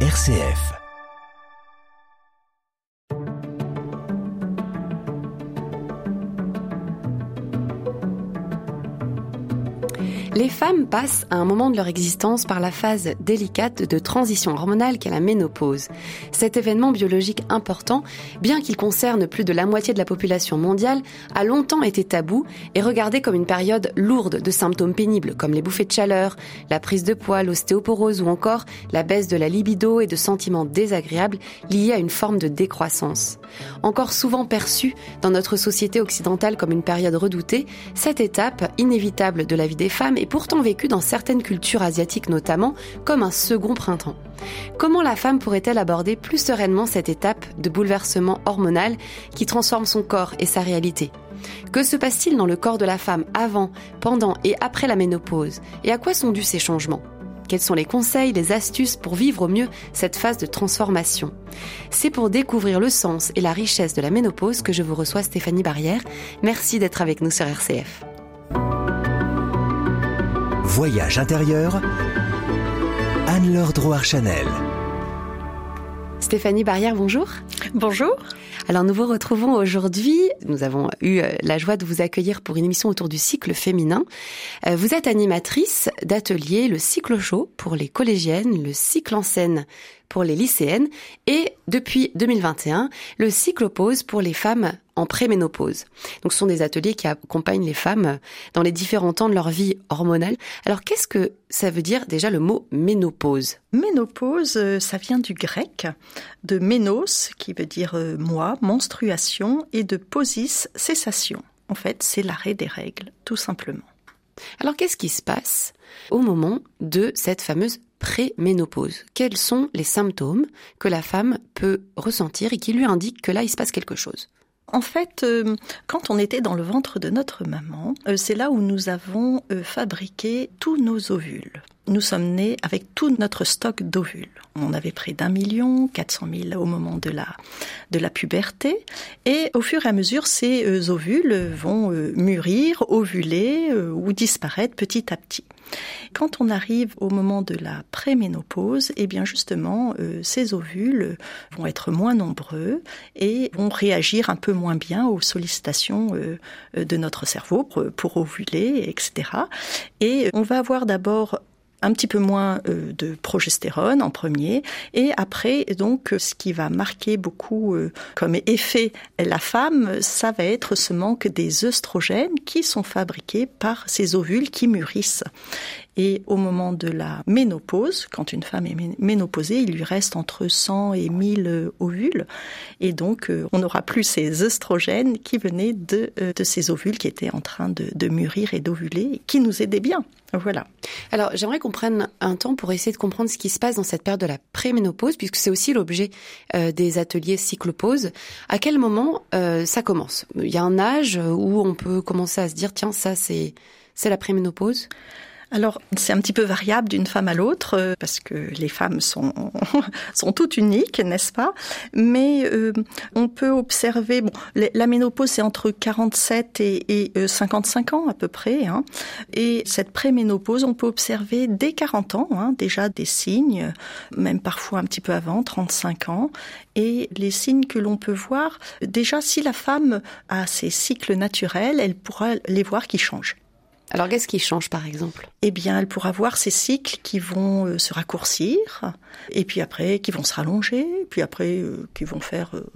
RCF. Les femmes passent à un moment de leur existence par la phase délicate de transition hormonale qu'est la ménopause. Cet événement biologique important, bien qu'il concerne plus de la moitié de la population mondiale, a longtemps été tabou et regardé comme une période lourde de symptômes pénibles comme les bouffées de chaleur, la prise de poids, l'ostéoporose ou encore la baisse de la libido et de sentiments désagréables liés à une forme de décroissance. Encore souvent perçue dans notre société occidentale comme une période redoutée, cette étape inévitable de la vie des femmes pourtant vécu dans certaines cultures asiatiques notamment comme un second printemps. Comment la femme pourrait-elle aborder plus sereinement cette étape de bouleversement hormonal qui transforme son corps et sa réalité? Que se passe-t-il dans le corps de la femme avant, pendant et après la ménopause? Et à quoi sont dus ces changements? Quels sont les conseils, les astuces pour vivre au mieux cette phase de transformation? C'est pour découvrir le sens et la richesse de la ménopause que je vous reçois Stéphanie Barrière. Merci d'être avec nous sur RCF. Voyage intérieur, Anne-Laure Drouard-Chanel. Stéphanie Barrière, bonjour. Bonjour. Alors nous vous retrouvons aujourd'hui. Nous avons eu euh, la joie de vous accueillir pour une émission autour du cycle féminin. Euh, vous êtes animatrice d'atelier le cycle chaud pour les collégiennes, le cycle en scène pour les lycéennes et depuis 2021, le cyclopause pour les femmes en préménopause. Donc ce sont des ateliers qui accompagnent les femmes dans les différents temps de leur vie hormonale. Alors qu'est-ce que ça veut dire déjà le mot ménopause? Ménopause, euh, ça vient du grec, de ménos qui veut dire euh, moi, menstruation, et de posis, cessation. En fait, c'est l'arrêt des règles, tout simplement. Alors qu'est-ce qui se passe au moment de cette fameuse préménopause? Quels sont les symptômes que la femme peut ressentir et qui lui indiquent que là, il se passe quelque chose? En fait, euh, quand on était dans le ventre de notre maman, euh, c'est là où nous avons euh, fabriqué tous nos ovules nous sommes nés avec tout notre stock d'ovules. On avait près d'un million, 400 000 au moment de la, de la puberté. Et au fur et à mesure, ces ovules vont mûrir, ovuler ou disparaître petit à petit. Quand on arrive au moment de la préménopause, eh bien justement, ces ovules vont être moins nombreux et vont réagir un peu moins bien aux sollicitations de notre cerveau pour, pour ovuler, etc. Et on va avoir d'abord un petit peu moins euh, de progestérone en premier, et après, donc, ce qui va marquer beaucoup euh, comme effet la femme, ça va être ce manque des œstrogènes qui sont fabriqués par ces ovules qui mûrissent. Et au moment de la ménopause, quand une femme est ménopausée, il lui reste entre 100 et 1000 ovules. Et donc, euh, on n'aura plus ces œstrogènes qui venaient de, de ces ovules qui étaient en train de, de mûrir et d'ovuler, qui nous aidaient bien. Voilà. Alors, j'aimerais qu'on prenne un temps pour essayer de comprendre ce qui se passe dans cette période de la préménopause, puisque c'est aussi l'objet euh, des ateliers cyclopause. À quel moment euh, ça commence? Il y a un âge où on peut commencer à se dire, tiens, ça, c'est c'est la préménopause? Alors, c'est un petit peu variable d'une femme à l'autre, euh, parce que les femmes sont, sont toutes uniques, n'est-ce pas? Mais euh, on peut observer, bon, la ménopause, c'est entre 47 et, et 55 euh, ans à peu près. Hein, et cette préménopause, on peut observer dès 40 ans, hein, déjà des signes, même parfois un petit peu avant, 35 ans. Et les signes que l'on peut voir, déjà, si la femme a ses cycles naturels, elle pourra les voir qui changent. Alors qu'est-ce qui change par exemple? Eh bien, elle pourra voir ces cycles qui vont euh, se raccourcir, et puis après qui vont se rallonger, puis après euh, qui vont faire euh,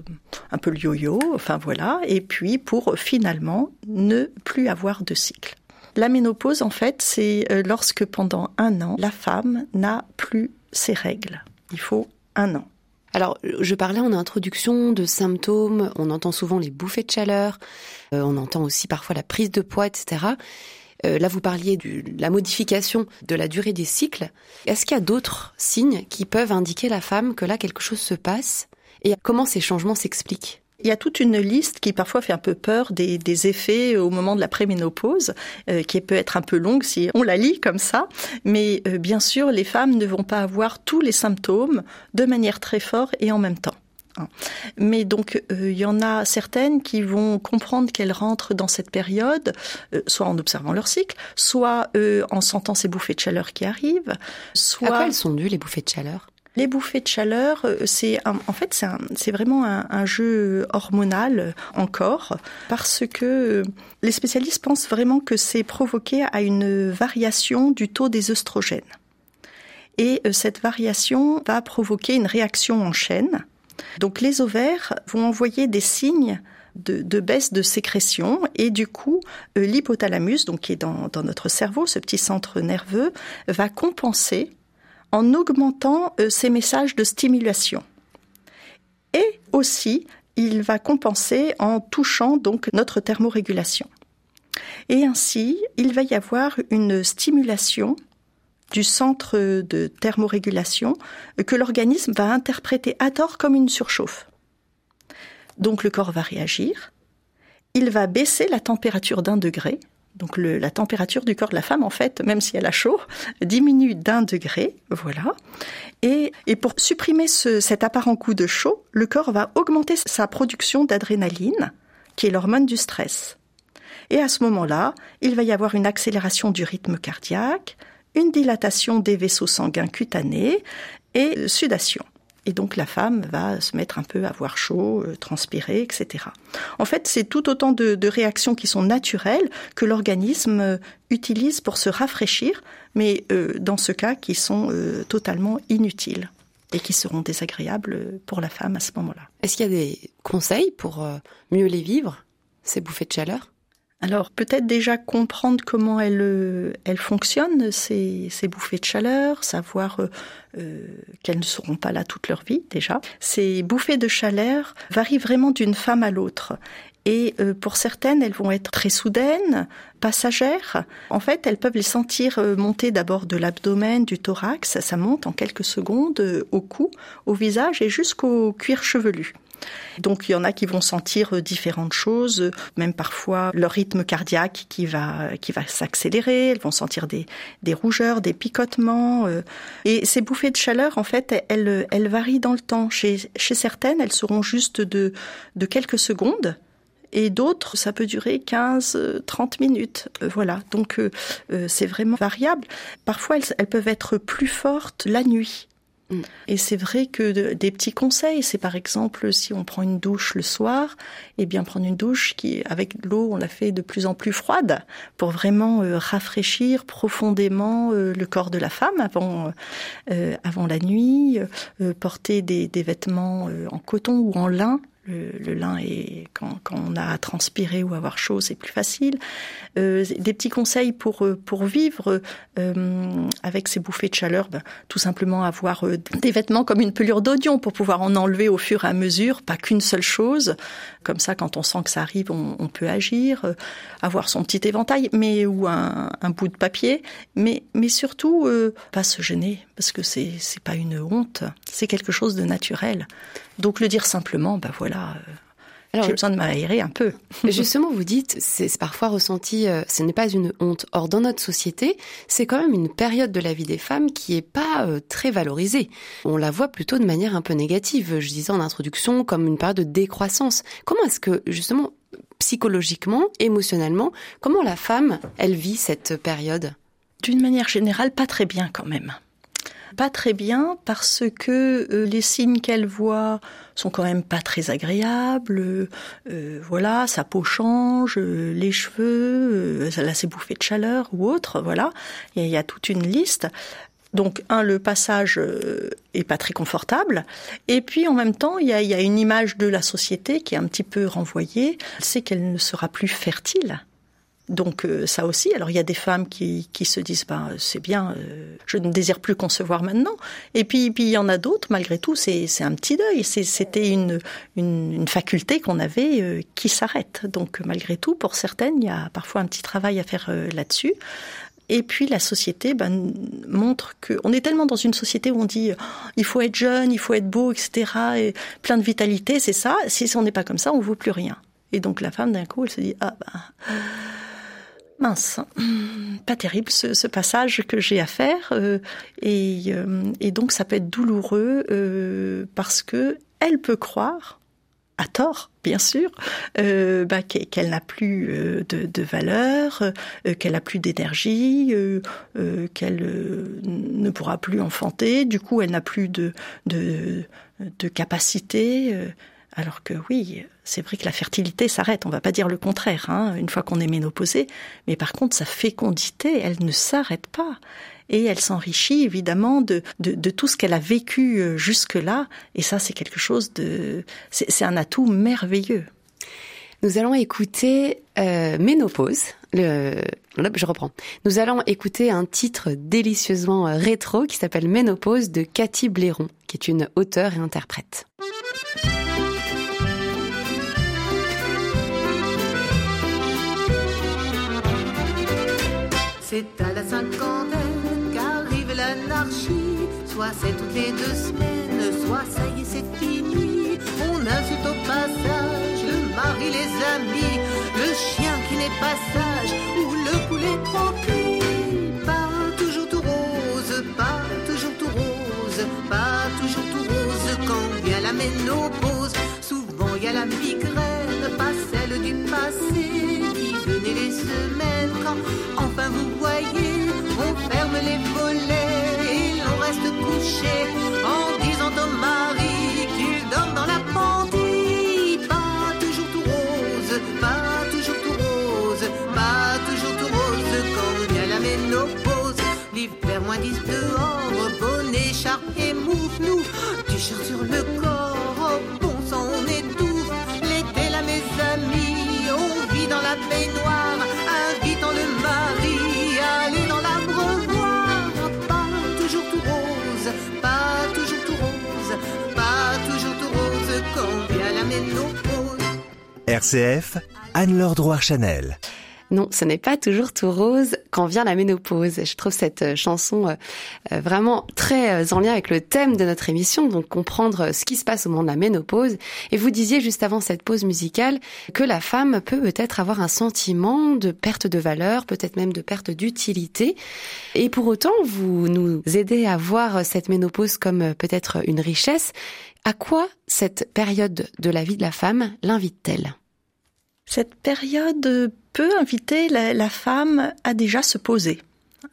un peu le yo-yo, enfin voilà, et puis pour finalement ne plus avoir de cycle. La ménopause, en fait, c'est lorsque pendant un an, la femme n'a plus ses règles. Il faut un an. Alors, je parlais en introduction de symptômes, on entend souvent les bouffées de chaleur, on entend aussi parfois la prise de poids, etc. Euh, là, vous parliez de la modification de la durée des cycles. Est-ce qu'il y a d'autres signes qui peuvent indiquer la femme que là, quelque chose se passe Et comment ces changements s'expliquent? Il y a toute une liste qui parfois fait un peu peur des, effets au moment de la préménopause, euh, qui peut être un peu longue si on la lit comme ça. Mais euh, bien sûr, les femmes ne vont pas avoir tous les symptômes de manière très forte et en même temps. Hein. Mais donc, euh, il y en a certaines qui vont comprendre qu'elles rentrent dans cette période, euh, soit en observant leur cycle, soit euh, en sentant ces bouffées de chaleur qui arrivent, soit... À quoi elles sont dues, les bouffées de chaleur? Les bouffées de chaleur, euh, c'est en fait c'est vraiment un, jeu hormonal encore parce que les spécialistes pensent vraiment que c'est provoqué à une variation du taux des œstrogènes. Et euh, cette variation va provoquer une réaction en chaîne. Donc les ovaires vont envoyer des signes de, baisse de sécrétion et du coup euh, l'hypothalamus, donc qui est dans, notre cerveau, ce petit centre nerveux, va compenser en augmentant euh, ces messages de stimulation. Et aussi, il va compenser en touchant donc notre thermorégulation. Et ainsi, il va y avoir une stimulation du centre de thermorégulation que l'organisme va interpréter à tort comme une surchauffe. Donc le corps va réagir, il va baisser la température d'un degré, donc la température du corps de la femme, en fait, même si elle a chaud, diminue d'un degré, voilà. Et, pour supprimer cet apparent coup de chaud, le corps va augmenter sa production d'adrénaline, qui est l'hormone du stress. Et à ce moment-là, il va y avoir une accélération du rythme cardiaque, une dilatation des vaisseaux sanguins cutanés et sudation. Et donc la femme va se mettre un peu à avoir chaud, euh, transpirer, etc. En fait, c'est tout autant de, réactions qui sont naturelles que l'organisme euh, utilise pour se rafraîchir, mais euh, dans ce cas qui sont totalement inutiles et qui seront désagréables pour la femme à ce moment-là. Est-ce qu'il y a des conseils pour mieux les vivre, ces bouffées de chaleur? Alors peut-être déjà comprendre comment elles, euh, elles fonctionnent, ces, ces bouffées de chaleur, savoir euh, euh, qu'elles ne seront pas là toute leur vie déjà. Ces bouffées de chaleur varient vraiment d'une femme à l'autre. Et pour certaines, elles vont être très soudaines, passagères. En fait, elles peuvent les sentir monter d'abord de l'abdomen, du thorax. Ça monte en quelques secondes au cou, au visage et jusqu'au cuir chevelu. Donc il y en a qui vont sentir euh, différentes choses, même parfois leur rythme cardiaque qui va qui va s'accélérer, elles vont sentir des, des rougeurs, des picotements euh. et ces bouffées de chaleur en fait elles elles varient dans le temps. Chez chez certaines, elles seront juste de de quelques secondes et d'autres, ça peut durer 15, 30 minutes. Euh, voilà, donc c'est vraiment variable. Parfois, elles, peuvent être plus fortes la nuit. Et c'est vrai que des petits conseils, c'est par exemple si on prend une douche le soir, eh bien prendre une douche qui, avec l'eau, on la fait de plus en plus froide pour vraiment euh, rafraîchir profondément euh, le corps de la femme avant euh, avant la nuit, porter des, des vêtements en coton ou en lin le, lin est quand, quand, on a à transpirer ou avoir chaud, c'est plus facile. Euh, des petits conseils pour euh, pour vivre euh, avec ces bouffées de chaleur, ben, tout simplement avoir euh, des vêtements comme une pelure d'oignon pour pouvoir en enlever au fur et à mesure, pas qu'une seule chose. Comme ça, quand on sent que ça arrive, on, peut agir. Euh, avoir son petit éventail, mais ou un, un bout de papier, mais mais surtout pas se gêner parce que c'est c'est pas une honte, c'est quelque chose de naturel. Donc le dire simplement, ben voilà. Euh, j'ai besoin de m'aérer un peu. Justement, vous dites, c'est parfois ressenti, euh, ce n'est pas une honte. Or, dans notre société, c'est quand même une période de la vie des femmes qui est pas euh, très valorisée. On la voit plutôt de manière un peu négative. Je disais en introduction, comme une période de décroissance. Comment est-ce que, justement, psychologiquement, émotionnellement, comment la femme, elle vit cette période? D'une manière générale, pas très bien quand même pas très bien parce que euh, les signes qu'elle voit sont quand même pas très agréables. Euh, voilà, sa peau change, euh, les cheveux, elle a ses bouffées de chaleur ou autre. Voilà, il y, a toute une liste. Donc, un, le passage est pas très confortable. Et puis, en même temps, il y a, y a, une image de la société qui est un petit peu renvoyée. Sait qu'elle ne sera plus fertile. Donc euh, ça aussi, alors il y a des femmes qui, qui se disent ben c'est bien, euh, je ne désire plus concevoir maintenant. Et puis puis il y en a d'autres malgré tout, c'est un petit deuil, c'était une, une, une faculté qu'on avait euh, qui s'arrête. Donc malgré tout, pour certaines, il y a parfois un petit travail à faire là-dessus. Et puis la société ben, montre que on est tellement dans une société où on dit il faut être jeune, il faut être beau, etc. Et plein de vitalité, c'est ça. Si on n'est pas comme ça, on vaut plus rien. Et donc la femme d'un coup, elle se dit ah ben mince, pas terrible ce, passage que j'ai à faire euh, euh, et, donc ça peut être douloureux euh, parce que elle peut croire à tort, bien sûr, bah, qu'elle n'a plus de, valeur, qu'elle n'a plus d'énergie, qu'elle ne pourra plus enfanter. Du coup, elle n'a plus de capacité. Alors que oui, c'est vrai que la fertilité s'arrête. On va pas dire le contraire. Hein, une fois qu'on est ménopausé, mais par contre, sa fécondité, elle ne s'arrête pas et elle s'enrichit évidemment de, de, tout ce qu'elle a vécu euh, jusque-là. Et ça, c'est quelque chose de... C'est un atout merveilleux. Nous allons écouter euh, Ménopause. Le, je reprends. Nous allons écouter un titre délicieusement euh, rétro qui s'appelle Ménopause de Cathy Blairon, qui est une auteure et interprète. C'est à la cinquantaine Soit c'est toutes les deux semaines, soit ça y est, c'est fini. On insulte au passage le mari, les amis, le chien qui n'est pas sage, moins 10 dehors, bonnet, écharpe et mouf, nous, t-shirt sur le corps, bon sang on étouffe. L'été là mes amis, on vit dans la baignoire, invitant le mari à aller dans la RCF, Anne-Laure Drouard-Chanel. Non, ce n'est pas toujours tout rose quand vient la ménopause. Je trouve cette euh, chanson euh, euh, vraiment très en lien avec le thème de notre émission, donc comprendre ce qui se passe au moment de la ménopause. Et vous disiez juste avant cette pause musicale que la femme peut peut-être avoir un sentiment de perte de valeur, peut-être même de perte d'utilité. Et pour autant, vous nous aidez à voir cette ménopause comme peut-être une richesse. À quoi cette période de la vie de la femme l'invite-t-elle? Cette période peut inviter la, femme à déjà se poser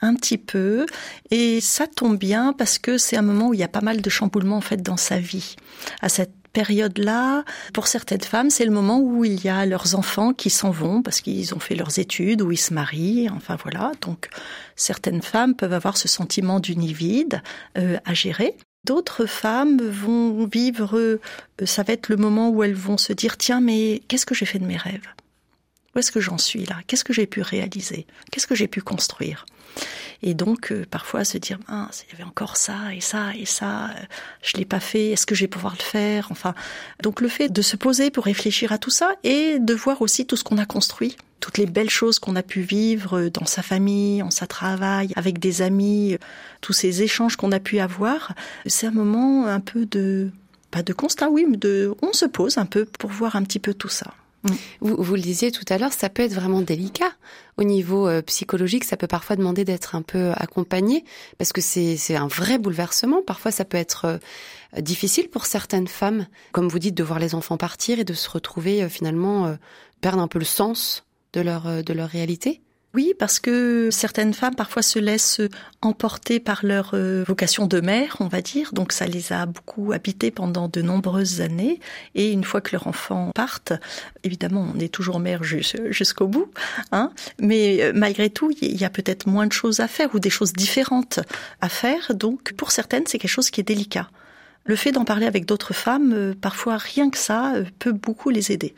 un petit peu et ça tombe bien parce que c'est un moment où il y a pas mal de chamboulements en fait dans sa vie. À cette période-là, pour certaines femmes, c'est le moment où il y a leurs enfants qui s'en vont parce qu'ils ont fait leurs études ou ils se marient, enfin voilà. Donc certaines femmes peuvent avoir ce sentiment d'univide euh, à gérer. D'autres femmes vont vivre, euh, ça va être le moment où elles vont se dire, tiens, mais qu'est-ce que j'ai fait de mes rêves? Où est-ce que j'en suis là? Qu'est-ce que j'ai pu réaliser? Qu'est-ce que j'ai pu construire? Et donc euh, parfois se dire mince, il y avait encore ça et ça et ça, euh, je l'ai pas fait, est-ce que je vais pouvoir le faire? Enfin, donc le fait de se poser pour réfléchir à tout ça et de voir aussi tout ce qu'on a construit, toutes les belles choses qu'on a pu vivre dans sa famille, en sa travail, avec des amis, tous ces échanges qu'on a pu avoir, c'est un moment un peu de pas de constat, oui, mais de on se pose un peu pour voir un petit peu tout ça. Mm. Vous, vous, le disiez tout à l'heure, ça peut être vraiment délicat au niveau euh, psychologique. Ça peut parfois demander d'être un peu accompagné parce que c'est un vrai bouleversement. Parfois, ça peut être euh, difficile pour certaines femmes, comme vous dites, de voir les enfants partir et de se retrouver euh, finalement perdre un peu le sens de leur de leur réalité. Oui, parce que certaines femmes parfois se laissent emporter par leur euh, vocation de mère, on va dire. Donc ça les a beaucoup habitées pendant de nombreuses années. Et une fois que leur enfant parte, évidemment, on est toujours mère jusqu'au bout. Hein Mais euh, malgré tout, il y a peut-être moins de choses à faire ou des choses différentes à faire. Donc pour certaines, c'est quelque chose qui est délicat. Le fait d'en parler avec d'autres femmes, euh, parfois rien que ça, peut beaucoup les aider.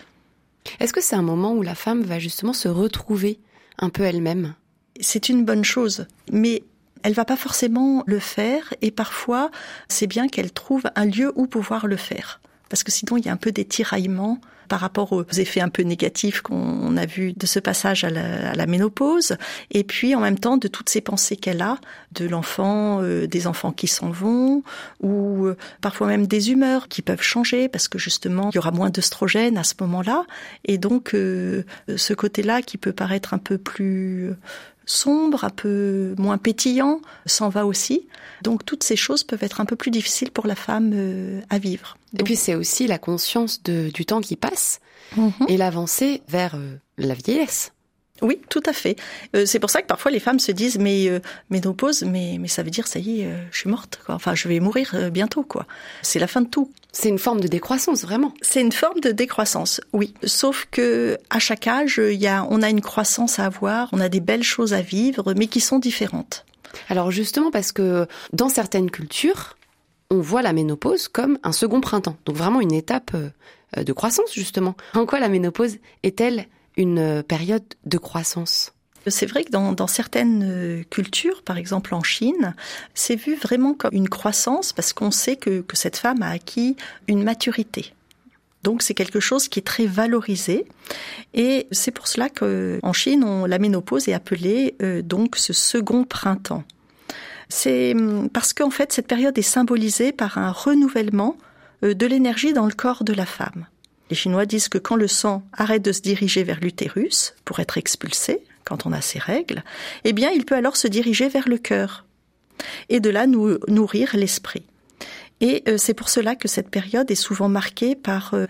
Est-ce que c'est un moment où la femme va justement se retrouver un peu elle-même. C'est une bonne chose, mais elle va pas forcément le faire et parfois c'est bien qu'elle trouve un lieu où pouvoir le faire parce que sinon il y a un peu des tiraillements par rapport aux effets un peu négatifs qu'on a vus de ce passage à la, ménopause, et puis en même temps de toutes ces pensées qu'elle a, de l'enfant, euh, des enfants qui s'en vont, ou euh, parfois même des humeurs qui peuvent changer, parce que justement il y aura moins d'œstrogène à ce moment-là, et donc euh, ce côté-là qui peut paraître un peu plus sombre, un peu moins pétillant, s'en va aussi. Donc toutes ces choses peuvent être un peu plus difficiles pour la femme euh, à vivre. Et puis c'est aussi la conscience de, du temps qui passe Mhm. et l'avancée vers euh, la vieillesse. Oui, tout à fait. Euh, c'est pour ça que parfois les femmes se disent mais euh, ménopause, mais mais ça veut dire ça y est, euh, je suis morte. Quoi. Enfin, je vais mourir bientôt, quoi. C'est la fin de tout. C'est une forme de décroissance, vraiment. C'est une forme de décroissance, oui. Sauf que à chaque âge, il y a, on a une croissance à avoir, on a des belles choses à vivre, mais qui sont différentes. Alors justement parce que dans certaines cultures, on voit la ménopause comme un second printemps. Donc vraiment une étape de croissance, justement. En quoi la ménopause est-elle une période de croissance C'est vrai que dans, certaines euh, cultures, par exemple en Chine, c'est vu vraiment comme une croissance parce qu'on sait que, que cette femme a acquis une maturité. Donc c'est quelque chose qui est très valorisé et c'est pour cela qu'en Chine, on, la ménopause est appelée euh, donc ce second printemps. C'est hum, parce qu'en fait cette période est symbolisée par un renouvellement euh, de l'énergie dans le corps de la femme. Les Chinois disent que quand le sang arrête de se diriger vers l'utérus pour être expulsé, quand on a ses règles, eh bien il peut alors se diriger vers le cœur et de là nous nourrir l'esprit. Et euh, c'est pour cela que cette période est souvent marquée par, euh,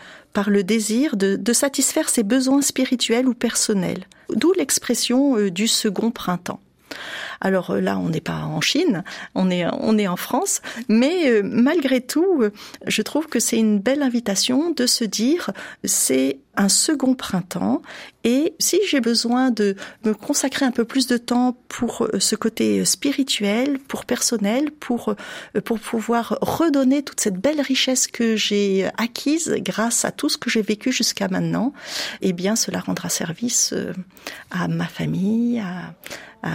le désir de, de satisfaire ses besoins spirituels ou personnels, d'où l'expression euh, du second printemps. Alors euh, là, on n'est pas en Chine, on est, on est en France, mais euh, malgré tout, euh, je trouve que c'est une belle invitation de se dire c'est un second printemps et si j'ai besoin de me consacrer un peu plus de temps pour ce côté spirituel, pour personnel, pour pour pouvoir redonner toute cette belle richesse que j'ai acquise grâce à tout ce que j'ai vécu jusqu'à maintenant, eh bien cela rendra service à ma famille, à, à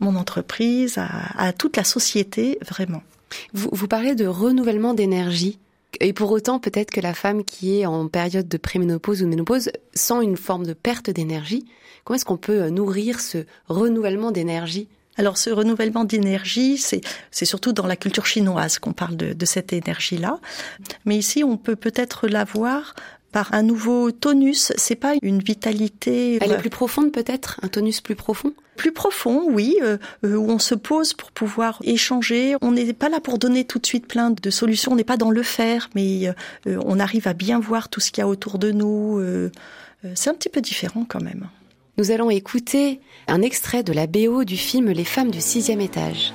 mon entreprise, à, à toute la société, vraiment. vous, vous parlez de renouvellement d'énergie. Et pour autant, peut-être que la femme qui est en période de préménopause ou de ménopause sent une forme de perte d'énergie. Comment est-ce qu'on peut euh, nourrir ce renouvellement d'énergie? Alors ce renouvellement d'énergie, c'est c'est surtout dans la culture chinoise qu'on parle de, de cette énergie-là. Mais ici, on peut peut-être l'avoir par un nouveau tonus. C'est pas une vitalité Elle est plus profonde peut-être? Un tonus plus profond? plus profond, oui, euh, euh, où on se pose pour pouvoir échanger. On n'est pas là pour donner tout de suite plein de solutions. On n'est pas dans le faire, mais euh, on arrive à bien voir tout ce qu'il y a autour de nous. Euh, euh, c'est un petit peu différent quand même. Nous allons écouter un extrait de la BO du film Les femmes du sixième étage.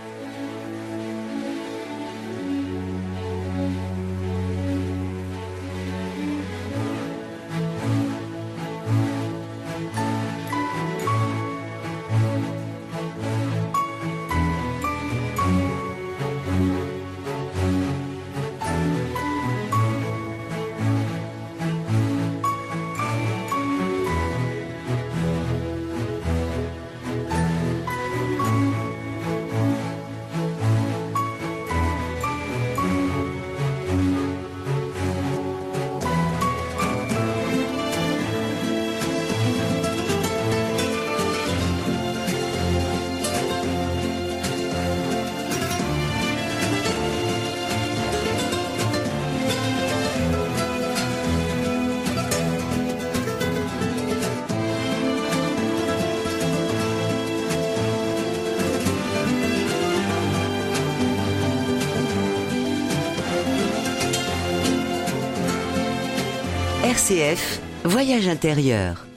RCF, voyage intérieur.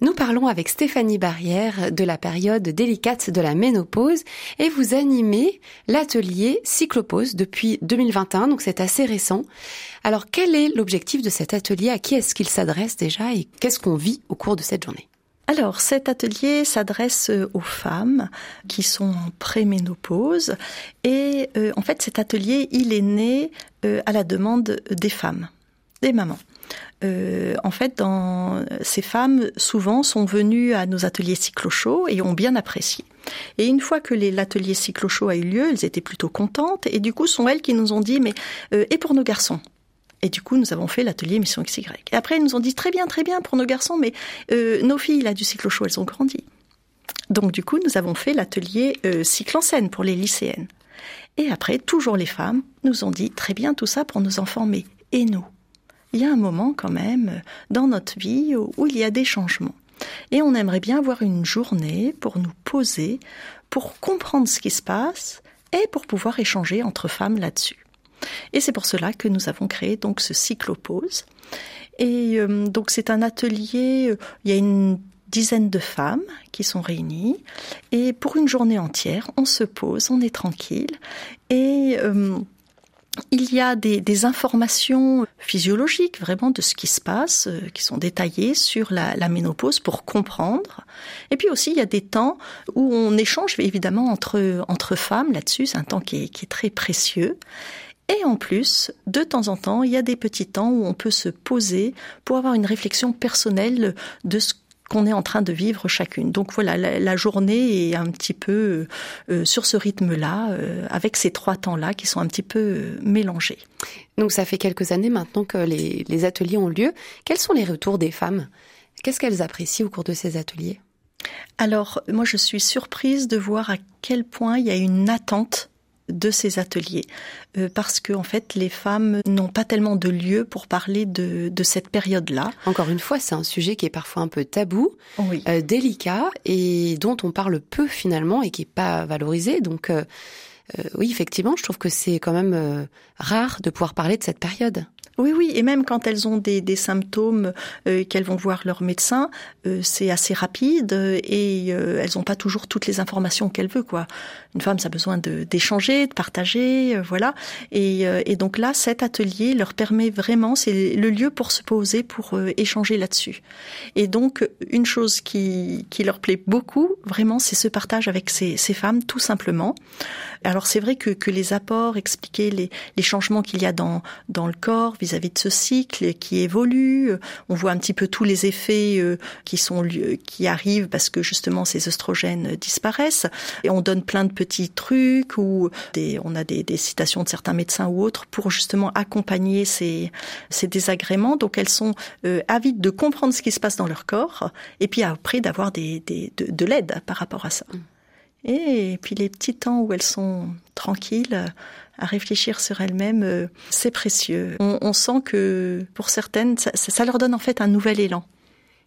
Nous parlons avec Stéphanie Barrière de la période délicate de la ménopause et vous animez l'atelier Cyclopause depuis 2021, donc c'est assez récent. Alors quel est l'objectif de cet atelier? À qui est-ce qu'il s'adresse déjà et qu'est-ce qu'on vit au cours de cette journée? Alors, cet atelier s'adresse aux femmes qui sont en préménopause et euh, en fait, cet atelier, il est né euh, à la demande des femmes, des mamans. Euh, en fait, dans, ces femmes, souvent, sont venues à nos ateliers cyclo-show et ont bien apprécié. Et une fois que l'atelier cyclo-show a eu lieu, elles étaient plutôt contentes et du coup, sont elles qui nous ont dit, mais euh, et pour nos garçons? Et du coup, nous avons fait l'atelier Mission XY. Et après, ils nous ont dit très bien, très bien pour nos garçons, mais euh, nos filles là du cyclo-show, elles ont grandi. Donc du coup, nous avons fait l'atelier euh, cycle en scène pour les lycéennes. Et après, toujours les femmes nous ont dit très bien tout ça pour nos enfants, mais et nous? Il y a un moment quand même dans notre vie où, où il y a des changements. Et on aimerait bien avoir une journée pour nous poser, pour comprendre ce qui se passe et pour pouvoir échanger entre femmes là-dessus. Et c'est pour cela que nous avons créé donc ce cyclopause. Et euh, donc c'est un atelier, euh, il y a une dizaine de femmes qui sont réunies et pour une journée entière, on se pose, on est tranquille et euh, il y a des, informations physiologiques vraiment de ce qui se passe, euh, qui sont détaillées sur la, ménopause pour comprendre. Et puis aussi, il y a des temps où on échange évidemment entre, femmes là-dessus. C'est un temps qui est, qui est très précieux. Et en plus, de temps en temps, il y a des petits temps où on peut se poser pour avoir une réflexion personnelle de ce qu'on est en train de vivre chacune. Donc voilà, la, journée est un petit peu euh, sur ce rythme-là, euh, avec ces trois temps-là qui sont un petit peu euh, mélangés. Donc ça fait quelques années maintenant que les, les ateliers ont lieu. Quels sont les retours des femmes? Qu'est-ce qu'elles apprécient au cours de ces ateliers? Alors, moi, je suis surprise de voir à quel point il y a une attente de ces ateliers euh, parce que en fait les femmes n'ont pas tellement de lieu pour parler de, de cette période-là. Encore une fois, c'est un sujet qui est parfois un peu tabou, oui. euh, délicat et dont on parle peu finalement et qui est pas valorisé. Donc euh, euh oui, effectivement, je trouve que c'est quand même euh, rare de pouvoir parler de cette période. Oui, oui, et même quand elles ont des, symptômes euh, qu'elles vont voir leur médecin, euh, c'est assez rapide et euh, elles n'ont pas toujours toutes les informations qu'elles veulent. Quoi. Une femme, ça a besoin d'échanger, de, partager, euh, voilà. Et, euh, donc là, cet atelier leur permet vraiment, c'est le lieu pour se poser, pour euh, échanger là-dessus. Et donc, une chose qui, leur plaît beaucoup, vraiment, c'est ce partage avec ces, femmes, tout simplement. Alors c'est vrai que, les apports, expliquer les, changements qu'il y a dans le corps, vis-à-vis de ce cycle qui évolue. On voit un petit peu tous les effets euh, qui sont qui arrivent parce que justement ces oestrogènes disparaissent. Et on donne plein de petits trucs ou des, on a des, des citations de certains médecins ou autres pour justement accompagner ces, ces désagréments. Donc elles sont euh, avides de comprendre ce qui se passe dans leur corps et puis après d'avoir des, des, de, de l'aide par rapport à ça. Et puis les petits temps où elles sont tranquilles, à réfléchir sur elles-mêmes, euh, c'est précieux. On, on, sent que pour certaines, ça, ça, leur donne en fait un nouvel élan.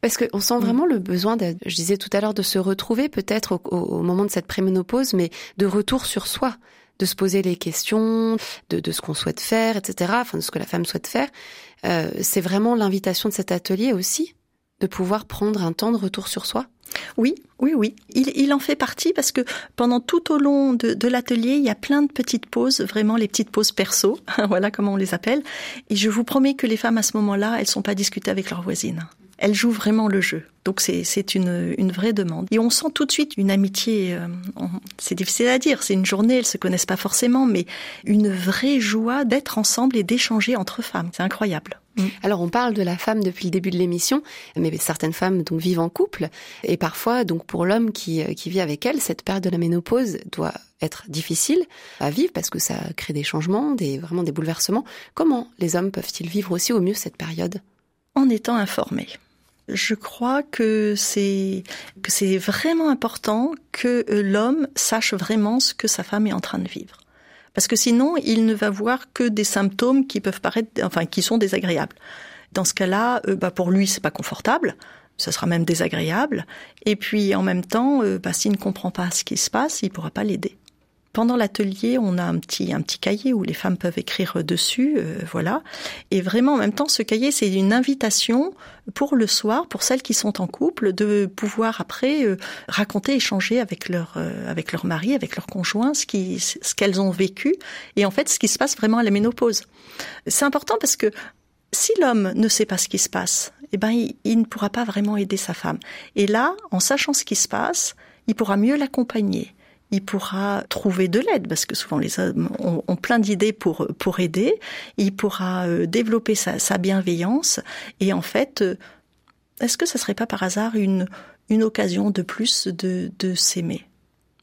Parce qu'on sent vraiment le besoin, de, je disais tout à l'heure, de se retrouver peut-être au, au, moment de cette préménopause, mais de retour sur soi, de se poser les questions, de, de ce qu'on souhaite faire, etc., enfin de ce que la femme souhaite faire. Euh, c'est vraiment l'invitation de cet atelier aussi, de pouvoir prendre un temps de retour sur soi? Oui, oui, oui. Il, en fait partie parce que pendant tout au long de, de l'atelier, il y a plein de petites pauses, vraiment les petites pauses perso, voilà comment on les appelle. Et je vous promets que les femmes à ce moment-là, elles sont pas discutées avec leurs voisines. Elles jouent vraiment le jeu. Donc c'est une, une vraie demande. Et on sent tout de suite une amitié, euh, c'est difficile à dire, c'est une journée, elles se connaissent pas forcément, mais une vraie joie d'être ensemble et d'échanger entre femmes. C'est incroyable. Mmh. Alors on parle de la femme depuis le début de l'émission, mais certaines femmes donc vivent en couple et parfois donc pour l'homme qui, qui vit avec elle, cette période de la ménopause doit être difficile à vivre parce que ça crée des changements, des vraiment des bouleversements. Comment les hommes peuvent-ils vivre aussi au mieux cette période? En étant informés. Je crois que c'est que c'est vraiment important que l'homme sache vraiment ce que sa femme est en train de vivre. Parce que sinon, il ne va voir que des symptômes qui peuvent paraître, enfin, qui sont désagréables. Dans ce cas-là, euh, bah, pour lui, c'est pas confortable. Ça sera même désagréable. Et puis, en même temps, euh, bah, s'il ne comprend pas ce qui se passe, il pourra pas l'aider. Pendant l'atelier, on a un petit un petit cahier où les femmes peuvent écrire dessus, euh, voilà. Et vraiment, en même temps, ce cahier, c'est une invitation pour le soir, pour celles qui sont en couple, de pouvoir après euh, raconter, échanger avec leur euh, avec leur mari, avec leur conjoint, ce qui ce qu'elles ont vécu et en fait ce qui se passe vraiment à la ménopause. C'est important parce que si l'homme ne sait pas ce qui se passe, eh ben il, il ne pourra pas vraiment aider sa femme. Et là, en sachant ce qui se passe, il pourra mieux l'accompagner il pourra trouver de l'aide parce que souvent les hommes ont, plein d'idées pour pour aider. Il pourra euh, développer sa, sa, bienveillance. Et en fait, euh, est-ce que ce serait pas par hasard une une occasion de plus de de s'aimer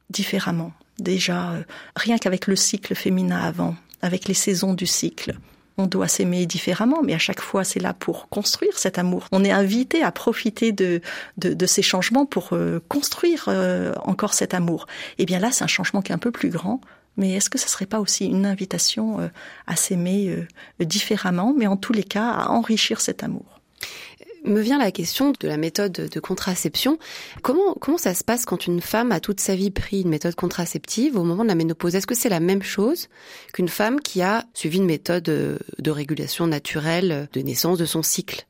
différemment? Déjà euh, rien qu'avec le cycle féminin avant, avec les saisons du cycle on doit s'aimer différemment, mais à chaque fois, c'est là pour construire cet amour. On est invité à profiter de, de, ces changements pour euh, construire euh, encore cet amour. Et bien là, c'est un changement qui est un peu plus grand, mais est-ce que ce serait pas aussi une invitation euh, à s'aimer différemment, mais en tous les cas, à enrichir cet amour? Me vient la question de la méthode de contraception. Comment, comment ça se passe quand une femme a toute sa vie pris une méthode contraceptive au moment de la ménopause? Est-ce que c'est la même chose qu'une femme qui a suivi une méthode de régulation naturelle de naissance de son cycle?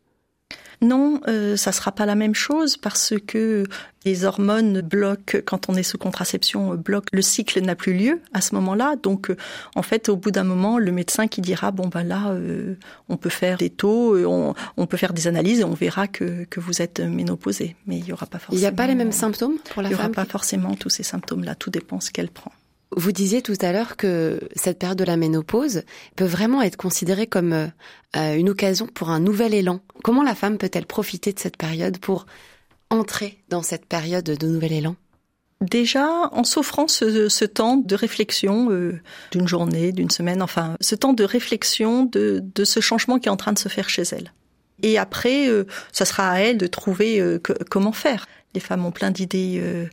Non, euh, ça sera pas la même chose parce que les hormones bloquent quand on est sous contraception bloquent le cycle n'a plus lieu à ce moment-là. Donc euh, en fait au bout d'un moment le médecin qui dira bon ben là euh, on peut faire des taux, on, on, peut faire des analyses et on verra que, que vous êtes ménopausée. Mais il y aura pas forcément. Il n'y a pas les mêmes symptômes pour la femme. Il n'y aura pas forcément tous ces symptômes-là. Tout dépend ce qu'elle prend. Vous disiez tout à l'heure que cette période de la ménopause peut vraiment être considérée comme euh, une occasion pour un nouvel élan. Comment la femme peut-elle profiter de cette période pour entrer dans cette période de nouvel élan? Déjà, en s'offrant ce, temps de réflexion euh, d'une journée, d'une semaine, enfin, ce temps de réflexion de, ce changement qui est en train de se faire chez elle. Et après, euh, ça sera à elle de trouver comment faire. Les femmes ont plein d'idées euh, euh,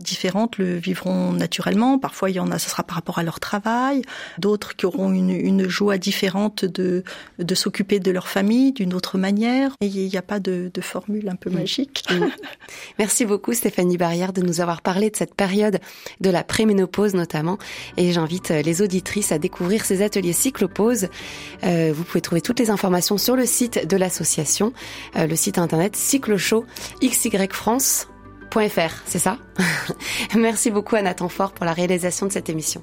différentes, le vivront naturellement. Parfois, il y en a, ça sera par rapport à leur travail. D'autres qui auront une, une joie différente de, de s'occuper de leur famille d'une autre manière. Et il n'y a pas de, de, formule un peu mm. magique. Mm. Merci beaucoup, Stéphanie Barrière, de nous avoir parlé de cette période de la préménopause notamment. Et j'invite euh, les auditrices à découvrir ces ateliers cyclopause. Euh, vous pouvez trouver toutes les informations sur le site de l'association, euh, le site internet cycloshow XY France c'est ça? Merci beaucoup à Nathan Fort pour la réalisation de cette émission.